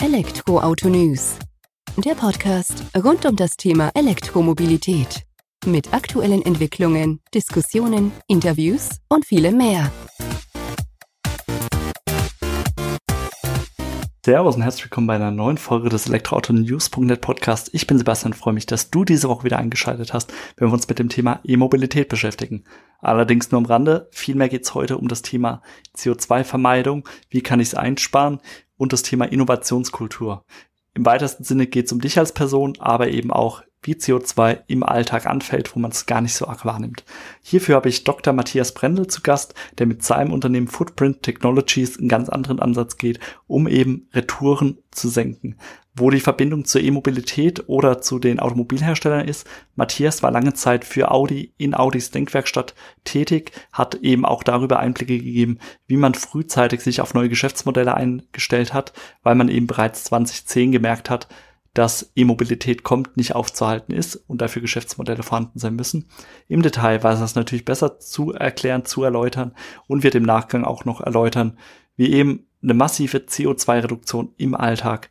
Elektroauto News. Der Podcast rund um das Thema Elektromobilität. Mit aktuellen Entwicklungen, Diskussionen, Interviews und vielem mehr. Servus und herzlich willkommen bei einer neuen Folge des Elektroauto-News.net Podcast. Ich bin Sebastian freue mich, dass du diese Woche wieder eingeschaltet hast, wenn wir uns mit dem Thema E-Mobilität beschäftigen. Allerdings nur am Rande. Vielmehr geht es heute um das Thema CO2-Vermeidung. Wie kann ich es einsparen? Und das Thema Innovationskultur. Im weitesten Sinne geht es um dich als Person, aber eben auch wie CO2 im Alltag anfällt, wo man es gar nicht so arg wahrnimmt. Hierfür habe ich Dr. Matthias Brendel zu Gast, der mit seinem Unternehmen Footprint Technologies einen ganz anderen Ansatz geht, um eben Retouren zu senken. Wo die Verbindung zur E-Mobilität oder zu den Automobilherstellern ist, Matthias war lange Zeit für Audi in Audis Denkwerkstatt tätig, hat eben auch darüber Einblicke gegeben, wie man frühzeitig sich auf neue Geschäftsmodelle eingestellt hat, weil man eben bereits 2010 gemerkt hat, dass E-Mobilität kommt, nicht aufzuhalten ist und dafür Geschäftsmodelle vorhanden sein müssen. Im Detail weiß es natürlich besser zu erklären, zu erläutern und wird im Nachgang auch noch erläutern, wie eben eine massive CO2-Reduktion im Alltag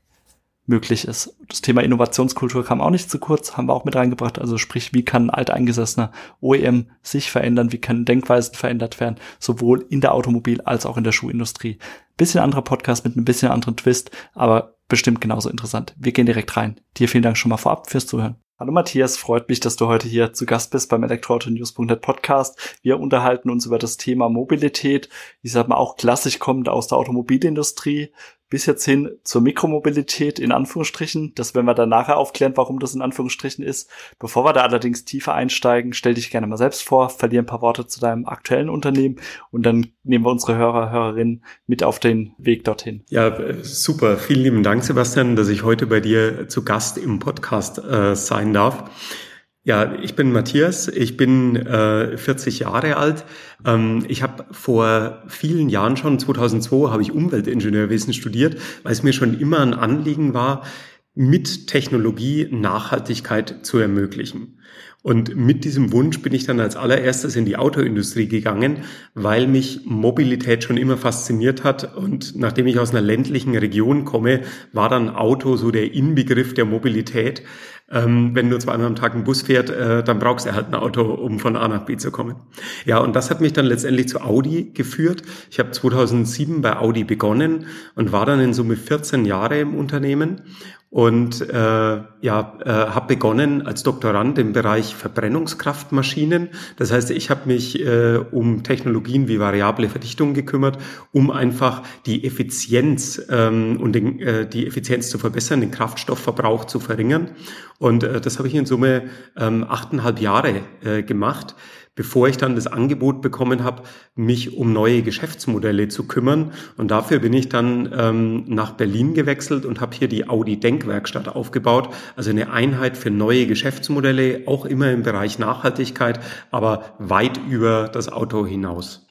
möglich ist. Das Thema Innovationskultur kam auch nicht zu kurz, haben wir auch mit reingebracht. Also sprich, wie kann ein alteingesessener OEM sich verändern, wie können Denkweisen verändert werden, sowohl in der Automobil- als auch in der Schuhindustrie. Bisschen anderer Podcast mit einem bisschen anderen Twist, aber bestimmt genauso interessant. Wir gehen direkt rein. Dir vielen Dank schon mal vorab fürs Zuhören. Hallo Matthias, freut mich, dass du heute hier zu Gast bist beim Elektroauto-News.net Podcast. Wir unterhalten uns über das Thema Mobilität. Ich sag mal auch klassisch kommend aus der Automobilindustrie bis jetzt hin zur Mikromobilität in Anführungsstrichen. Das werden wir dann nachher aufklären, warum das in Anführungsstrichen ist. Bevor wir da allerdings tiefer einsteigen, stell dich gerne mal selbst vor, verlier ein paar Worte zu deinem aktuellen Unternehmen und dann nehmen wir unsere Hörer, Hörerinnen mit auf den Weg dorthin. Ja, super. Vielen lieben Dank, Sebastian, dass ich heute bei dir zu Gast im Podcast äh, sein darf. Ja, ich bin Matthias, ich bin äh, 40 Jahre alt. Ähm, ich habe vor vielen Jahren schon, 2002, habe ich Umweltingenieurwesen studiert, weil es mir schon immer ein Anliegen war, mit Technologie Nachhaltigkeit zu ermöglichen. Und mit diesem Wunsch bin ich dann als allererstes in die Autoindustrie gegangen, weil mich Mobilität schon immer fasziniert hat. Und nachdem ich aus einer ländlichen Region komme, war dann Auto so der Inbegriff der Mobilität. Ähm, wenn nur zweimal am Tag ein Bus fährt, äh, dann brauchst du halt ein Auto, um von A nach B zu kommen. Ja, und das hat mich dann letztendlich zu Audi geführt. Ich habe 2007 bei Audi begonnen und war dann in Summe 14 Jahre im Unternehmen und äh, ja, äh, habe begonnen als Doktorand im Bereich Verbrennungskraftmaschinen. Das heißt, ich habe mich äh, um Technologien wie variable Verdichtung gekümmert, um einfach die Effizienz ähm, und den, äh, die Effizienz zu verbessern, den Kraftstoffverbrauch zu verringern. Und äh, das habe ich in Summe ähm, achteinhalb Jahre äh, gemacht bevor ich dann das Angebot bekommen habe, mich um neue Geschäftsmodelle zu kümmern. Und dafür bin ich dann ähm, nach Berlin gewechselt und habe hier die Audi Denkwerkstatt aufgebaut. Also eine Einheit für neue Geschäftsmodelle, auch immer im Bereich Nachhaltigkeit, aber weit über das Auto hinaus.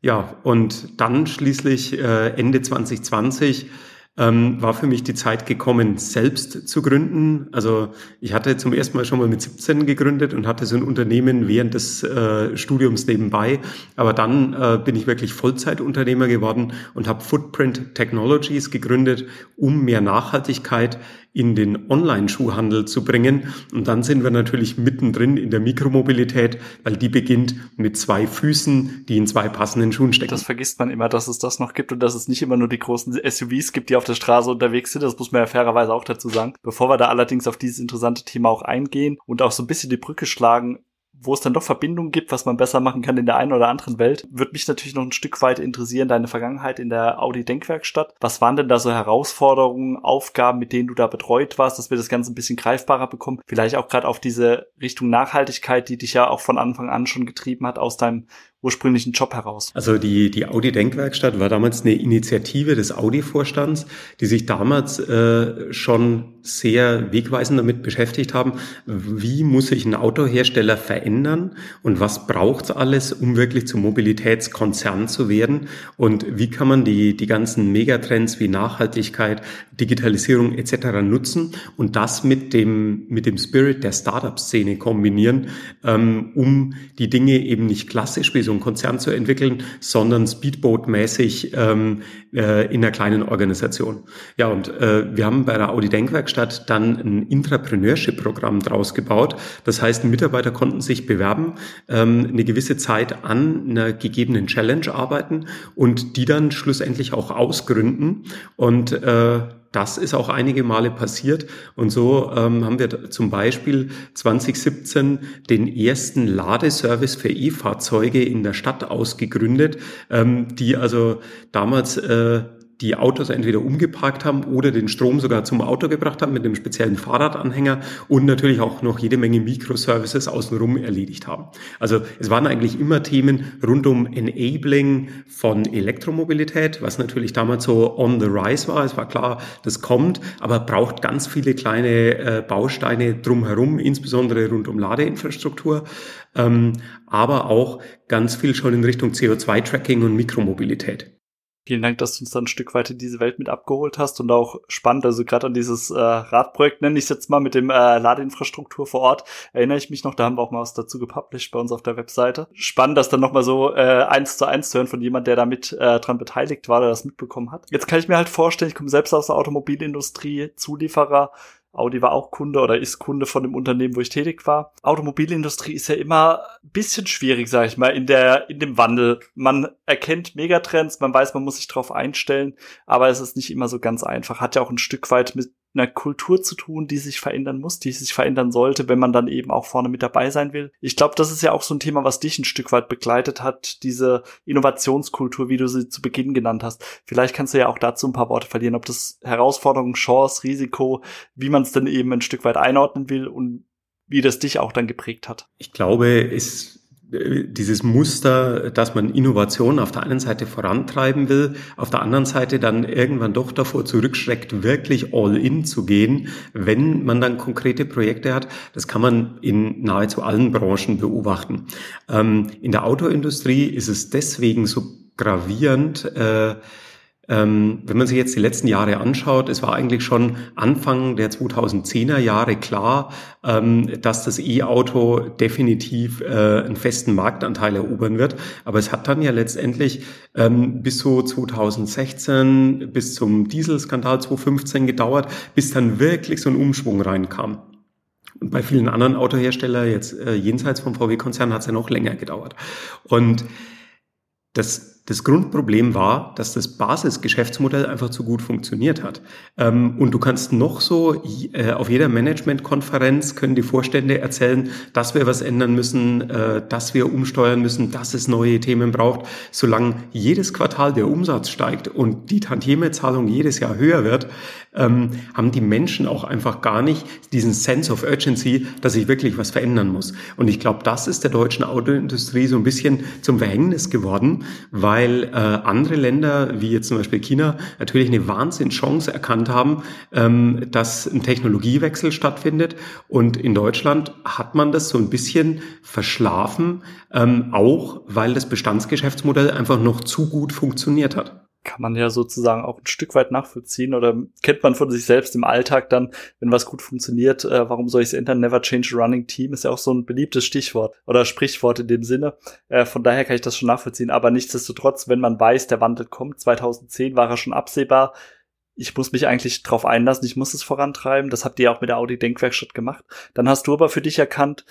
Ja, und dann schließlich äh, Ende 2020 ähm, war für mich die Zeit gekommen, selbst zu gründen. Also ich hatte zum ersten Mal schon mal mit 17 gegründet und hatte so ein Unternehmen während des äh, Studiums nebenbei. Aber dann äh, bin ich wirklich Vollzeitunternehmer geworden und habe Footprint Technologies gegründet, um mehr Nachhaltigkeit in den Online-Schuhhandel zu bringen. Und dann sind wir natürlich mittendrin in der Mikromobilität, weil die beginnt mit zwei Füßen, die in zwei passenden Schuhen stecken. Das vergisst man immer, dass es das noch gibt und dass es nicht immer nur die großen SUVs gibt, die auf der Straße unterwegs sind. Das muss man ja fairerweise auch dazu sagen. Bevor wir da allerdings auf dieses interessante Thema auch eingehen und auch so ein bisschen die Brücke schlagen, wo es dann doch Verbindungen gibt, was man besser machen kann in der einen oder anderen Welt, würde mich natürlich noch ein Stück weit interessieren, deine Vergangenheit in der Audi Denkwerkstatt. Was waren denn da so Herausforderungen, Aufgaben, mit denen du da betreut warst, dass wir das Ganze ein bisschen greifbarer bekommen? Vielleicht auch gerade auf diese Richtung Nachhaltigkeit, die dich ja auch von Anfang an schon getrieben hat aus deinem ursprünglichen Job heraus? Also die, die Audi Denkwerkstatt war damals eine Initiative des Audi-Vorstands, die sich damals äh, schon sehr wegweisend damit beschäftigt haben, wie muss sich ein Autohersteller verändern und was braucht es alles, um wirklich zum Mobilitätskonzern zu werden und wie kann man die, die ganzen Megatrends wie Nachhaltigkeit, Digitalisierung etc. nutzen und das mit dem, mit dem Spirit der Startup-Szene kombinieren, ähm, um die Dinge eben nicht klassisch wie so einen Konzern zu entwickeln, sondern Speedboat-mäßig ähm, äh, in einer kleinen Organisation. Ja, und äh, wir haben bei der Audi Denkwerkstatt dann ein Intrapreneurship-Programm draus gebaut. Das heißt, Mitarbeiter konnten sich bewerben, ähm, eine gewisse Zeit an einer gegebenen Challenge arbeiten und die dann schlussendlich auch ausgründen und äh, das ist auch einige Male passiert. Und so ähm, haben wir zum Beispiel 2017 den ersten Ladeservice für E-Fahrzeuge in der Stadt ausgegründet, ähm, die also damals äh, die Autos entweder umgeparkt haben oder den Strom sogar zum Auto gebracht haben mit einem speziellen Fahrradanhänger und natürlich auch noch jede Menge Microservices außenrum erledigt haben. Also es waren eigentlich immer Themen rund um Enabling von Elektromobilität, was natürlich damals so on the rise war. Es war klar, das kommt, aber braucht ganz viele kleine äh, Bausteine drumherum, insbesondere rund um Ladeinfrastruktur, ähm, aber auch ganz viel schon in Richtung CO2-Tracking und Mikromobilität. Vielen Dank, dass du uns dann ein Stück weit in diese Welt mit abgeholt hast und auch spannend, also gerade an dieses äh, Radprojekt nenne ich es jetzt mal mit dem äh, Ladeinfrastruktur vor Ort, erinnere ich mich noch, da haben wir auch mal was dazu gepublished bei uns auf der Webseite. Spannend, das dann nochmal so äh, eins zu eins zu hören von jemand, der da mit äh, dran beteiligt war, der das mitbekommen hat. Jetzt kann ich mir halt vorstellen, ich komme selbst aus der Automobilindustrie, Zulieferer, Audi war auch Kunde oder ist Kunde von dem Unternehmen, wo ich tätig war. Automobilindustrie ist ja immer ein bisschen schwierig, sage ich mal, in der in dem Wandel. Man erkennt Megatrends, man weiß, man muss sich darauf einstellen, aber es ist nicht immer so ganz einfach. Hat ja auch ein Stück weit mit einer Kultur zu tun, die sich verändern muss, die sich verändern sollte, wenn man dann eben auch vorne mit dabei sein will. Ich glaube, das ist ja auch so ein Thema, was dich ein Stück weit begleitet hat, diese Innovationskultur, wie du sie zu Beginn genannt hast. Vielleicht kannst du ja auch dazu ein paar Worte verlieren, ob das Herausforderung, Chance, Risiko, wie man es denn eben ein Stück weit einordnen will und wie das dich auch dann geprägt hat. Ich glaube, es dieses Muster, dass man Innovation auf der einen Seite vorantreiben will, auf der anderen Seite dann irgendwann doch davor zurückschreckt, wirklich all in zu gehen, wenn man dann konkrete Projekte hat. Das kann man in nahezu allen Branchen beobachten. Ähm, in der Autoindustrie ist es deswegen so gravierend, äh, ähm, wenn man sich jetzt die letzten Jahre anschaut, es war eigentlich schon Anfang der 2010er Jahre klar, ähm, dass das E-Auto definitiv äh, einen festen Marktanteil erobern wird. Aber es hat dann ja letztendlich ähm, bis so 2016, bis zum Dieselskandal 2015 gedauert, bis dann wirklich so ein Umschwung reinkam. Und bei vielen anderen Autoherstellern, jetzt äh, jenseits vom VW-Konzern, hat es ja noch länger gedauert. Und das das Grundproblem war, dass das Basisgeschäftsmodell einfach zu gut funktioniert hat. Ähm, und du kannst noch so äh, auf jeder Managementkonferenz können die Vorstände erzählen, dass wir was ändern müssen, äh, dass wir umsteuern müssen, dass es neue Themen braucht. Solange jedes Quartal der Umsatz steigt und die Tantiemezahlung jedes Jahr höher wird, ähm, haben die Menschen auch einfach gar nicht diesen Sense of Urgency, dass sich wirklich was verändern muss. Und ich glaube, das ist der deutschen Autoindustrie so ein bisschen zum Verhängnis geworden, weil weil äh, andere Länder, wie jetzt zum Beispiel China, natürlich eine Wahnsinnschance erkannt haben, ähm, dass ein Technologiewechsel stattfindet. Und in Deutschland hat man das so ein bisschen verschlafen, ähm, auch weil das Bestandsgeschäftsmodell einfach noch zu gut funktioniert hat kann man ja sozusagen auch ein Stück weit nachvollziehen oder kennt man von sich selbst im Alltag dann, wenn was gut funktioniert, äh, warum soll ich es ändern? Never change a running team ist ja auch so ein beliebtes Stichwort oder Sprichwort in dem Sinne. Äh, von daher kann ich das schon nachvollziehen. Aber nichtsdestotrotz, wenn man weiß, der Wandel kommt, 2010 war er schon absehbar. Ich muss mich eigentlich drauf einlassen, ich muss es vorantreiben. Das habt ihr auch mit der Audi Denkwerkstatt gemacht. Dann hast du aber für dich erkannt,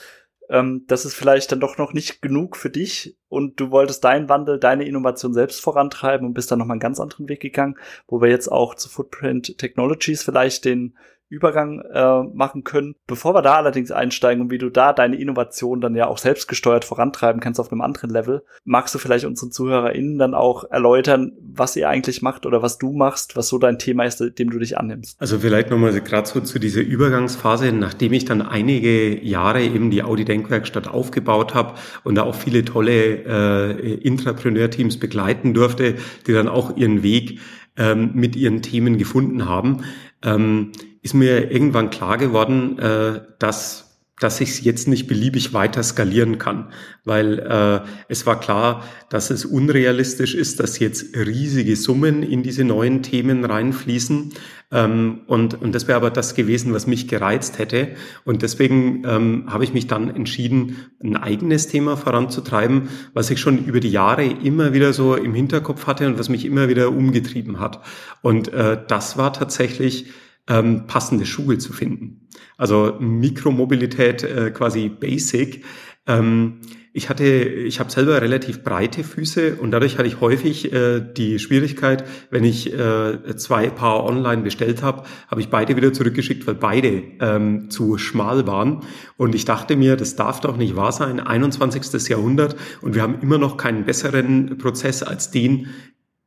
ähm, das ist vielleicht dann doch noch nicht genug für dich und du wolltest deinen Wandel, deine Innovation selbst vorantreiben und bist dann nochmal einen ganz anderen Weg gegangen, wo wir jetzt auch zu Footprint Technologies vielleicht den Übergang äh, machen können. Bevor wir da allerdings einsteigen und wie du da deine Innovation dann ja auch selbstgesteuert vorantreiben kannst auf einem anderen Level, magst du vielleicht unseren ZuhörerInnen dann auch erläutern, was ihr eigentlich macht oder was du machst, was so dein Thema ist, dem du dich annimmst? Also vielleicht nochmal gerade so zu dieser Übergangsphase, nachdem ich dann einige Jahre eben die Audi Denkwerkstatt aufgebaut habe und da auch viele tolle äh, Intrapreneur-Teams begleiten durfte, die dann auch ihren Weg ähm, mit ihren Themen gefunden haben, ähm, ist mir irgendwann klar geworden, äh, dass dass ich es jetzt nicht beliebig weiter skalieren kann, weil äh, es war klar, dass es unrealistisch ist, dass jetzt riesige Summen in diese neuen Themen reinfließen. Ähm, und, und das wäre aber das gewesen, was mich gereizt hätte. Und deswegen ähm, habe ich mich dann entschieden, ein eigenes Thema voranzutreiben, was ich schon über die Jahre immer wieder so im Hinterkopf hatte und was mich immer wieder umgetrieben hat. Und äh, das war tatsächlich ähm, passende Schuhe zu finden. Also Mikromobilität äh, quasi Basic. Ähm, ich hatte, ich habe selber relativ breite Füße und dadurch hatte ich häufig äh, die Schwierigkeit, wenn ich äh, zwei Paar online bestellt habe, habe ich beide wieder zurückgeschickt, weil beide ähm, zu schmal waren. Und ich dachte mir, das darf doch nicht wahr sein, 21. Jahrhundert und wir haben immer noch keinen besseren Prozess als den,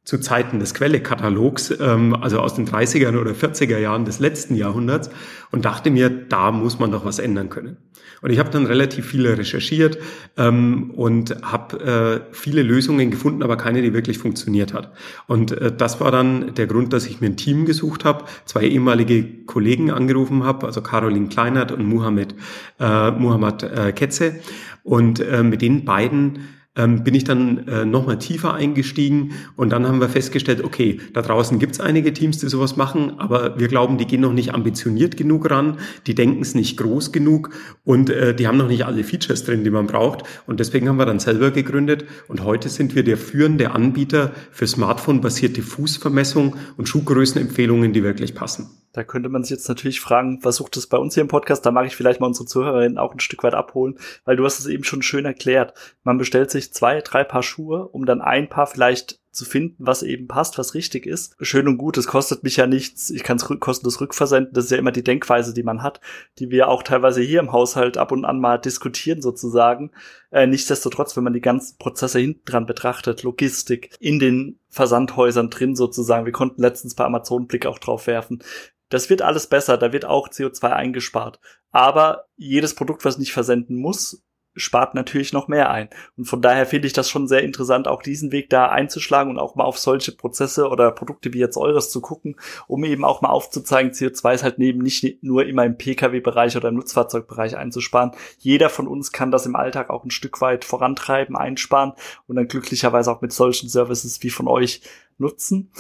zu Zeiten des Quellekatalogs, ähm, also aus den 30er oder 40er Jahren des letzten Jahrhunderts und dachte mir, da muss man doch was ändern können. Und ich habe dann relativ viele recherchiert ähm, und habe äh, viele Lösungen gefunden, aber keine, die wirklich funktioniert hat. Und äh, das war dann der Grund, dass ich mir ein Team gesucht habe, zwei ehemalige Kollegen angerufen habe, also Caroline Kleinert und Muhammad, äh, Muhammad äh, Ketze. Und äh, mit den beiden ähm, bin ich dann äh, nochmal tiefer eingestiegen und dann haben wir festgestellt, okay, da draußen gibt's einige Teams, die sowas machen, aber wir glauben, die gehen noch nicht ambitioniert genug ran, die denken es nicht groß genug und äh, die haben noch nicht alle Features drin, die man braucht. Und deswegen haben wir dann selber gegründet und heute sind wir der führende Anbieter für Smartphone-basierte Fußvermessung und Schuhgrößenempfehlungen, die wirklich passen. Da könnte man sich jetzt natürlich fragen, was sucht es bei uns hier im Podcast? Da mag ich vielleicht mal unsere Zuhörerinnen auch ein Stück weit abholen, weil du hast es eben schon schön erklärt. Man bestellt sich zwei, drei Paar Schuhe, um dann ein Paar vielleicht zu finden, was eben passt, was richtig ist. Schön und gut, es kostet mich ja nichts. Ich kann es kostenlos rückversenden. Das ist ja immer die Denkweise, die man hat, die wir auch teilweise hier im Haushalt ab und an mal diskutieren sozusagen. Äh, nichtsdestotrotz, wenn man die ganzen Prozesse hinten dran betrachtet, Logistik in den Versandhäusern drin sozusagen. Wir konnten letztens bei Amazon Blick auch drauf werfen. Das wird alles besser, da wird auch CO2 eingespart. Aber jedes Produkt, was nicht versenden muss, spart natürlich noch mehr ein. Und von daher finde ich das schon sehr interessant, auch diesen Weg da einzuschlagen und auch mal auf solche Prozesse oder Produkte wie jetzt eures zu gucken, um eben auch mal aufzuzeigen, CO2 ist halt neben nicht nur immer im Pkw-Bereich oder im Nutzfahrzeugbereich einzusparen. Jeder von uns kann das im Alltag auch ein Stück weit vorantreiben, einsparen und dann glücklicherweise auch mit solchen Services wie von euch nutzen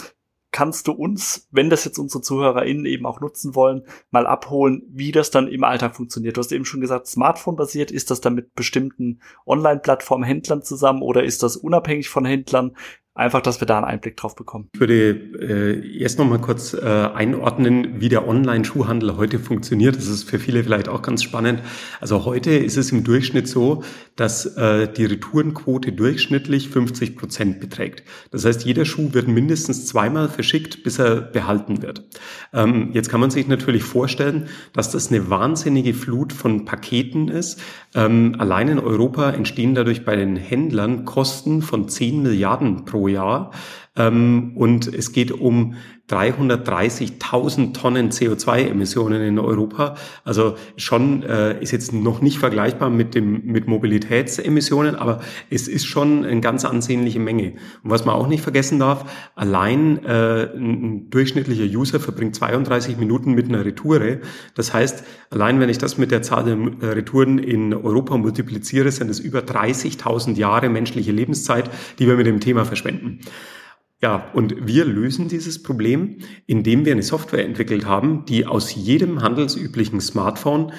kannst du uns, wenn das jetzt unsere ZuhörerInnen eben auch nutzen wollen, mal abholen, wie das dann im Alltag funktioniert. Du hast eben schon gesagt, Smartphone-basiert. Ist das dann mit bestimmten Online-Plattformen, Händlern zusammen oder ist das unabhängig von Händlern? Einfach, dass wir da einen Einblick drauf bekommen. Ich würde äh, erst noch mal kurz äh, einordnen, wie der Online-Schuhhandel heute funktioniert. Das ist für viele vielleicht auch ganz spannend. Also heute ist es im Durchschnitt so, dass äh, die Retourenquote durchschnittlich 50 Prozent beträgt. Das heißt, jeder Schuh wird mindestens zweimal verschickt, bis er behalten wird. Ähm, jetzt kann man sich natürlich vorstellen, dass das eine wahnsinnige Flut von Paketen ist. Ähm, allein in Europa entstehen dadurch bei den Händlern Kosten von 10 Milliarden pro Jahr. Ähm, und es geht um 330.000 Tonnen CO2-Emissionen in Europa. Also schon äh, ist jetzt noch nicht vergleichbar mit dem mit Mobilitätsemissionen, aber es ist schon eine ganz ansehnliche Menge. Und was man auch nicht vergessen darf: Allein äh, ein durchschnittlicher User verbringt 32 Minuten mit einer Retoure. Das heißt, allein wenn ich das mit der Zahl der Retouren in Europa multipliziere, sind es über 30.000 Jahre menschliche Lebenszeit, die wir mit dem Thema verschwenden. Ja, und wir lösen dieses Problem, indem wir eine Software entwickelt haben, die aus jedem handelsüblichen Smartphone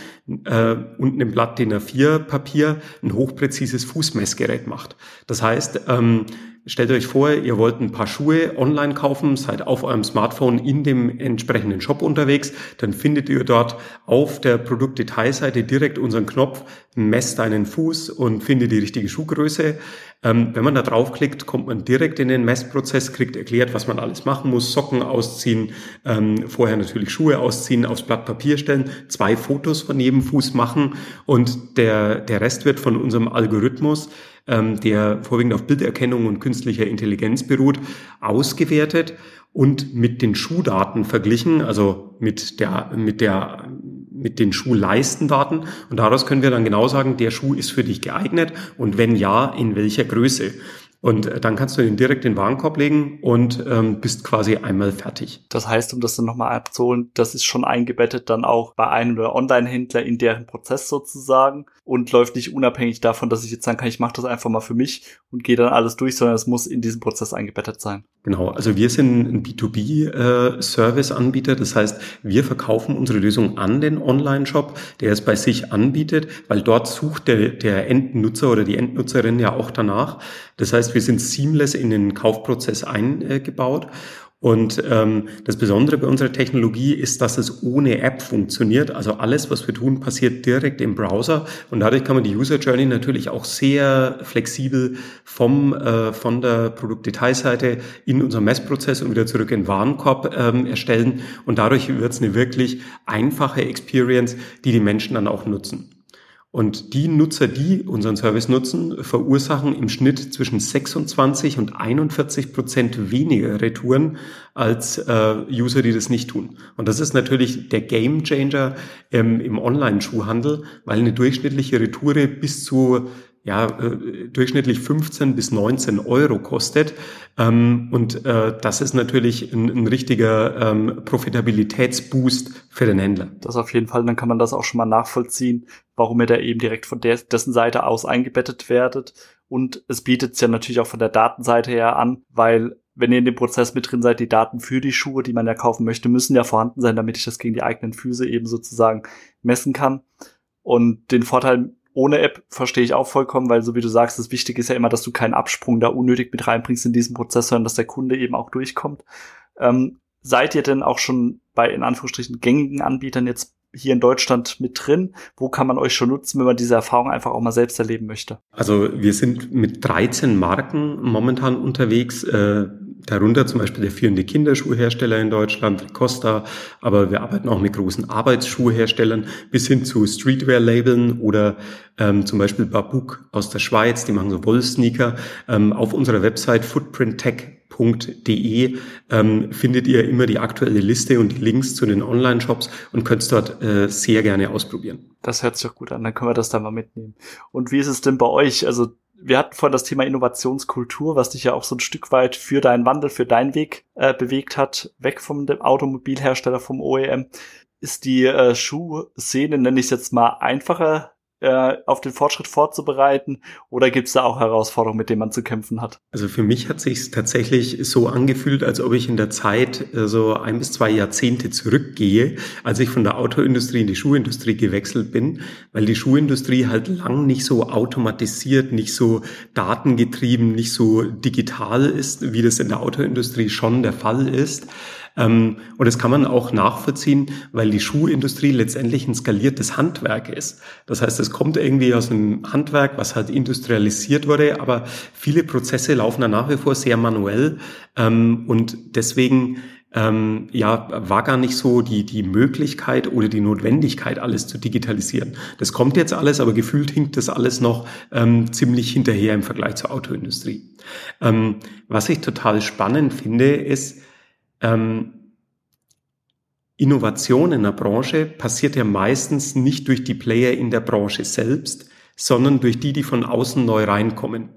äh, und einem Blatt DIN A4 Papier ein hochpräzises Fußmessgerät macht. Das heißt, ähm, Stellt euch vor, ihr wollt ein paar Schuhe online kaufen, seid auf eurem Smartphone in dem entsprechenden Shop unterwegs, dann findet ihr dort auf der Produktdetailseite direkt unseren Knopf, messt deinen Fuß und findet die richtige Schuhgröße. Ähm, wenn man da draufklickt, kommt man direkt in den Messprozess, kriegt erklärt, was man alles machen muss, Socken ausziehen, ähm, vorher natürlich Schuhe ausziehen, aufs Blatt Papier stellen, zwei Fotos von jedem Fuß machen und der, der Rest wird von unserem Algorithmus ähm, der vorwiegend auf Bilderkennung und künstlicher Intelligenz beruht, ausgewertet und mit den Schuhdaten verglichen, also mit der, mit der, mit den Schuhleistendaten. Und daraus können wir dann genau sagen, der Schuh ist für dich geeignet und wenn ja, in welcher Größe. Und äh, dann kannst du ihn direkt in den Warenkorb legen und ähm, bist quasi einmal fertig. Das heißt, um das dann nochmal abzuholen, das ist schon eingebettet dann auch bei einem Online-Händler in deren Prozess sozusagen und läuft nicht unabhängig davon, dass ich jetzt sagen kann, ich mache das einfach mal für mich und gehe dann alles durch, sondern es muss in diesem Prozess eingebettet sein. Genau, also wir sind ein B2B-Service-Anbieter. Äh, das heißt, wir verkaufen unsere Lösung an den Online-Shop, der es bei sich anbietet, weil dort sucht der, der Endnutzer oder die Endnutzerin ja auch danach. Das heißt, wir sind seamless in den Kaufprozess eingebaut und ähm, das Besondere bei unserer Technologie ist, dass es ohne App funktioniert. Also alles, was wir tun, passiert direkt im Browser. Und dadurch kann man die User Journey natürlich auch sehr flexibel vom, äh, von der Produktdetailseite in unserem Messprozess und wieder zurück in Warenkorb ähm, erstellen. Und dadurch wird es eine wirklich einfache Experience, die die Menschen dann auch nutzen. Und die Nutzer, die unseren Service nutzen, verursachen im Schnitt zwischen 26 und 41 Prozent weniger Retouren als äh, User, die das nicht tun. Und das ist natürlich der Game Changer ähm, im Online-Schuhhandel, weil eine durchschnittliche Retoure bis zu ja, äh, durchschnittlich 15 bis 19 Euro kostet. Ähm, und äh, das ist natürlich ein, richtiger ähm, Profitabilitätsboost für den Händler. Das auf jeden Fall, dann kann man das auch schon mal nachvollziehen, warum ihr da eben direkt von dessen Seite aus eingebettet werdet. Und es bietet es ja natürlich auch von der Datenseite her an, weil wenn ihr in dem Prozess mit drin seid, die Daten für die Schuhe, die man ja kaufen möchte, müssen ja vorhanden sein, damit ich das gegen die eigenen Füße eben sozusagen messen kann. Und den Vorteil ohne App verstehe ich auch vollkommen, weil so wie du sagst, das Wichtige ist ja immer, dass du keinen Absprung da unnötig mit reinbringst in diesen Prozess, sondern dass der Kunde eben auch durchkommt. Ähm, seid ihr denn auch schon bei in Anführungsstrichen gängigen Anbietern jetzt hier in Deutschland mit drin? Wo kann man euch schon nutzen, wenn man diese Erfahrung einfach auch mal selbst erleben möchte? Also wir sind mit 13 Marken momentan unterwegs. Äh darunter zum Beispiel der führende Kinderschuhhersteller in Deutschland, Costa, aber wir arbeiten auch mit großen Arbeitsschuhherstellern bis hin zu Streetwear-Labeln oder ähm, zum Beispiel Babuk aus der Schweiz, die machen so Wollsneaker. Ähm, auf unserer Website footprinttech.de ähm, findet ihr immer die aktuelle Liste und die Links zu den Online-Shops und könnt es dort äh, sehr gerne ausprobieren. Das hört sich doch gut an, dann können wir das da mal mitnehmen. Und wie ist es denn bei euch? Also wir hatten vorhin das Thema Innovationskultur, was dich ja auch so ein Stück weit für deinen Wandel, für deinen Weg äh, bewegt hat, weg vom Automobilhersteller, vom OEM. Ist die äh, Schuhszene, nenne ich es jetzt mal, einfacher äh, auf den Fortschritt vorzubereiten oder gibt es da auch Herausforderungen, mit denen man zu kämpfen hat? Also für mich hat sich tatsächlich so angefühlt, als ob ich in der Zeit äh, so ein bis zwei Jahrzehnte zurückgehe, als ich von der Autoindustrie in die Schuhindustrie gewechselt bin, weil die Schuhindustrie halt lang nicht so automatisiert, nicht so datengetrieben, nicht so digital ist, wie das in der Autoindustrie schon der Fall ist. Ähm, und das kann man auch nachvollziehen, weil die Schuhindustrie letztendlich ein skaliertes Handwerk ist. Das heißt, es kommt irgendwie aus einem Handwerk, was halt industrialisiert wurde, aber viele Prozesse laufen da nach wie vor sehr manuell. Ähm, und deswegen ähm, ja, war gar nicht so die, die Möglichkeit oder die Notwendigkeit, alles zu digitalisieren. Das kommt jetzt alles, aber gefühlt hinkt das alles noch ähm, ziemlich hinterher im Vergleich zur Autoindustrie. Ähm, was ich total spannend finde, ist, ähm, Innovation in der Branche passiert ja meistens nicht durch die Player in der Branche selbst, sondern durch die, die von außen neu reinkommen.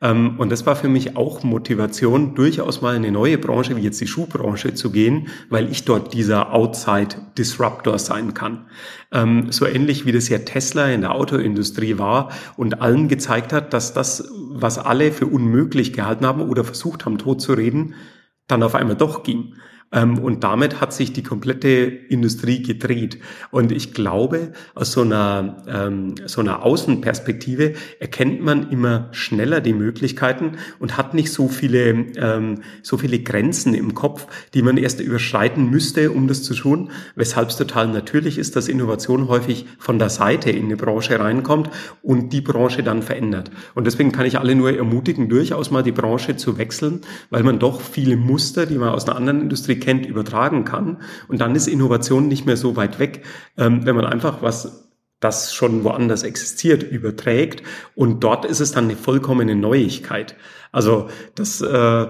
Ähm, und das war für mich auch Motivation, durchaus mal in eine neue Branche, wie jetzt die Schuhbranche, zu gehen, weil ich dort dieser Outside-Disruptor sein kann. Ähm, so ähnlich wie das ja Tesla in der Autoindustrie war und allen gezeigt hat, dass das, was alle für unmöglich gehalten haben oder versucht haben, tot zu reden, dann auf einmal doch ging. Ähm, und damit hat sich die komplette Industrie gedreht. Und ich glaube, aus so einer, ähm, so einer Außenperspektive erkennt man immer schneller die Möglichkeiten und hat nicht so viele, ähm, so viele Grenzen im Kopf, die man erst überschreiten müsste, um das zu tun. Weshalb es total natürlich ist, dass Innovation häufig von der Seite in eine Branche reinkommt und die Branche dann verändert. Und deswegen kann ich alle nur ermutigen, durchaus mal die Branche zu wechseln, weil man doch viele Muster, die man aus einer anderen Industrie kennt, übertragen kann. Und dann ist Innovation nicht mehr so weit weg, ähm, wenn man einfach was das schon woanders existiert, überträgt. Und dort ist es dann eine vollkommene Neuigkeit. Also das äh,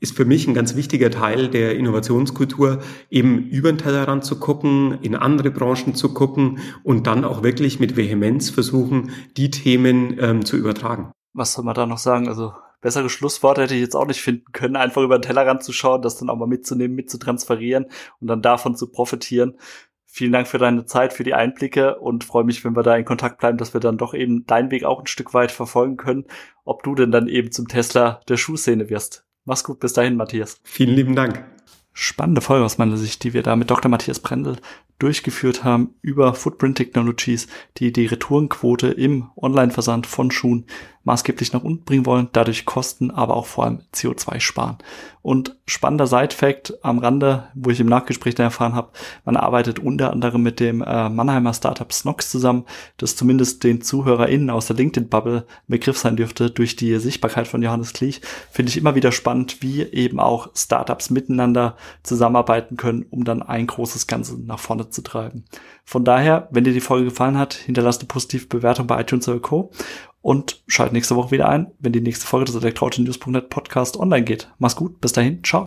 ist für mich ein ganz wichtiger Teil der Innovationskultur, eben über den Tellerrand zu gucken, in andere Branchen zu gucken und dann auch wirklich mit Vehemenz versuchen, die Themen ähm, zu übertragen. Was soll man da noch sagen? Also bessere Schlussworte hätte ich jetzt auch nicht finden können, einfach über den Tellerrand zu schauen, das dann auch mal mitzunehmen, mitzutransferieren und dann davon zu profitieren. Vielen Dank für deine Zeit, für die Einblicke und freue mich, wenn wir da in Kontakt bleiben, dass wir dann doch eben deinen Weg auch ein Stück weit verfolgen können, ob du denn dann eben zum Tesla der Schuhszene wirst. Mach's gut, bis dahin, Matthias. Vielen lieben Dank. Spannende Folge aus meiner Sicht, die wir da mit Dr. Matthias Brendel durchgeführt haben über Footprint Technologies, die die Retourenquote im Online-Versand von Schuhen maßgeblich nach unten bringen wollen, dadurch Kosten, aber auch vor allem CO2 sparen. Und spannender Side-Fact am Rande, wo ich im Nachgespräch dann erfahren habe, man arbeitet unter anderem mit dem äh, Mannheimer Startup Snox zusammen, das zumindest den ZuhörerInnen aus der LinkedIn-Bubble Begriff sein dürfte durch die Sichtbarkeit von Johannes Kliech. Finde ich immer wieder spannend, wie eben auch Startups miteinander zusammenarbeiten können, um dann ein großes Ganze nach vorne zu treiben. Von daher, wenn dir die Folge gefallen hat, hinterlass eine positive Bewertung bei iTunes oder Co. Und schalt nächste Woche wieder ein, wenn die nächste Folge des Elektroauto-News.net Podcast online geht. Mach's gut, bis dahin, ciao.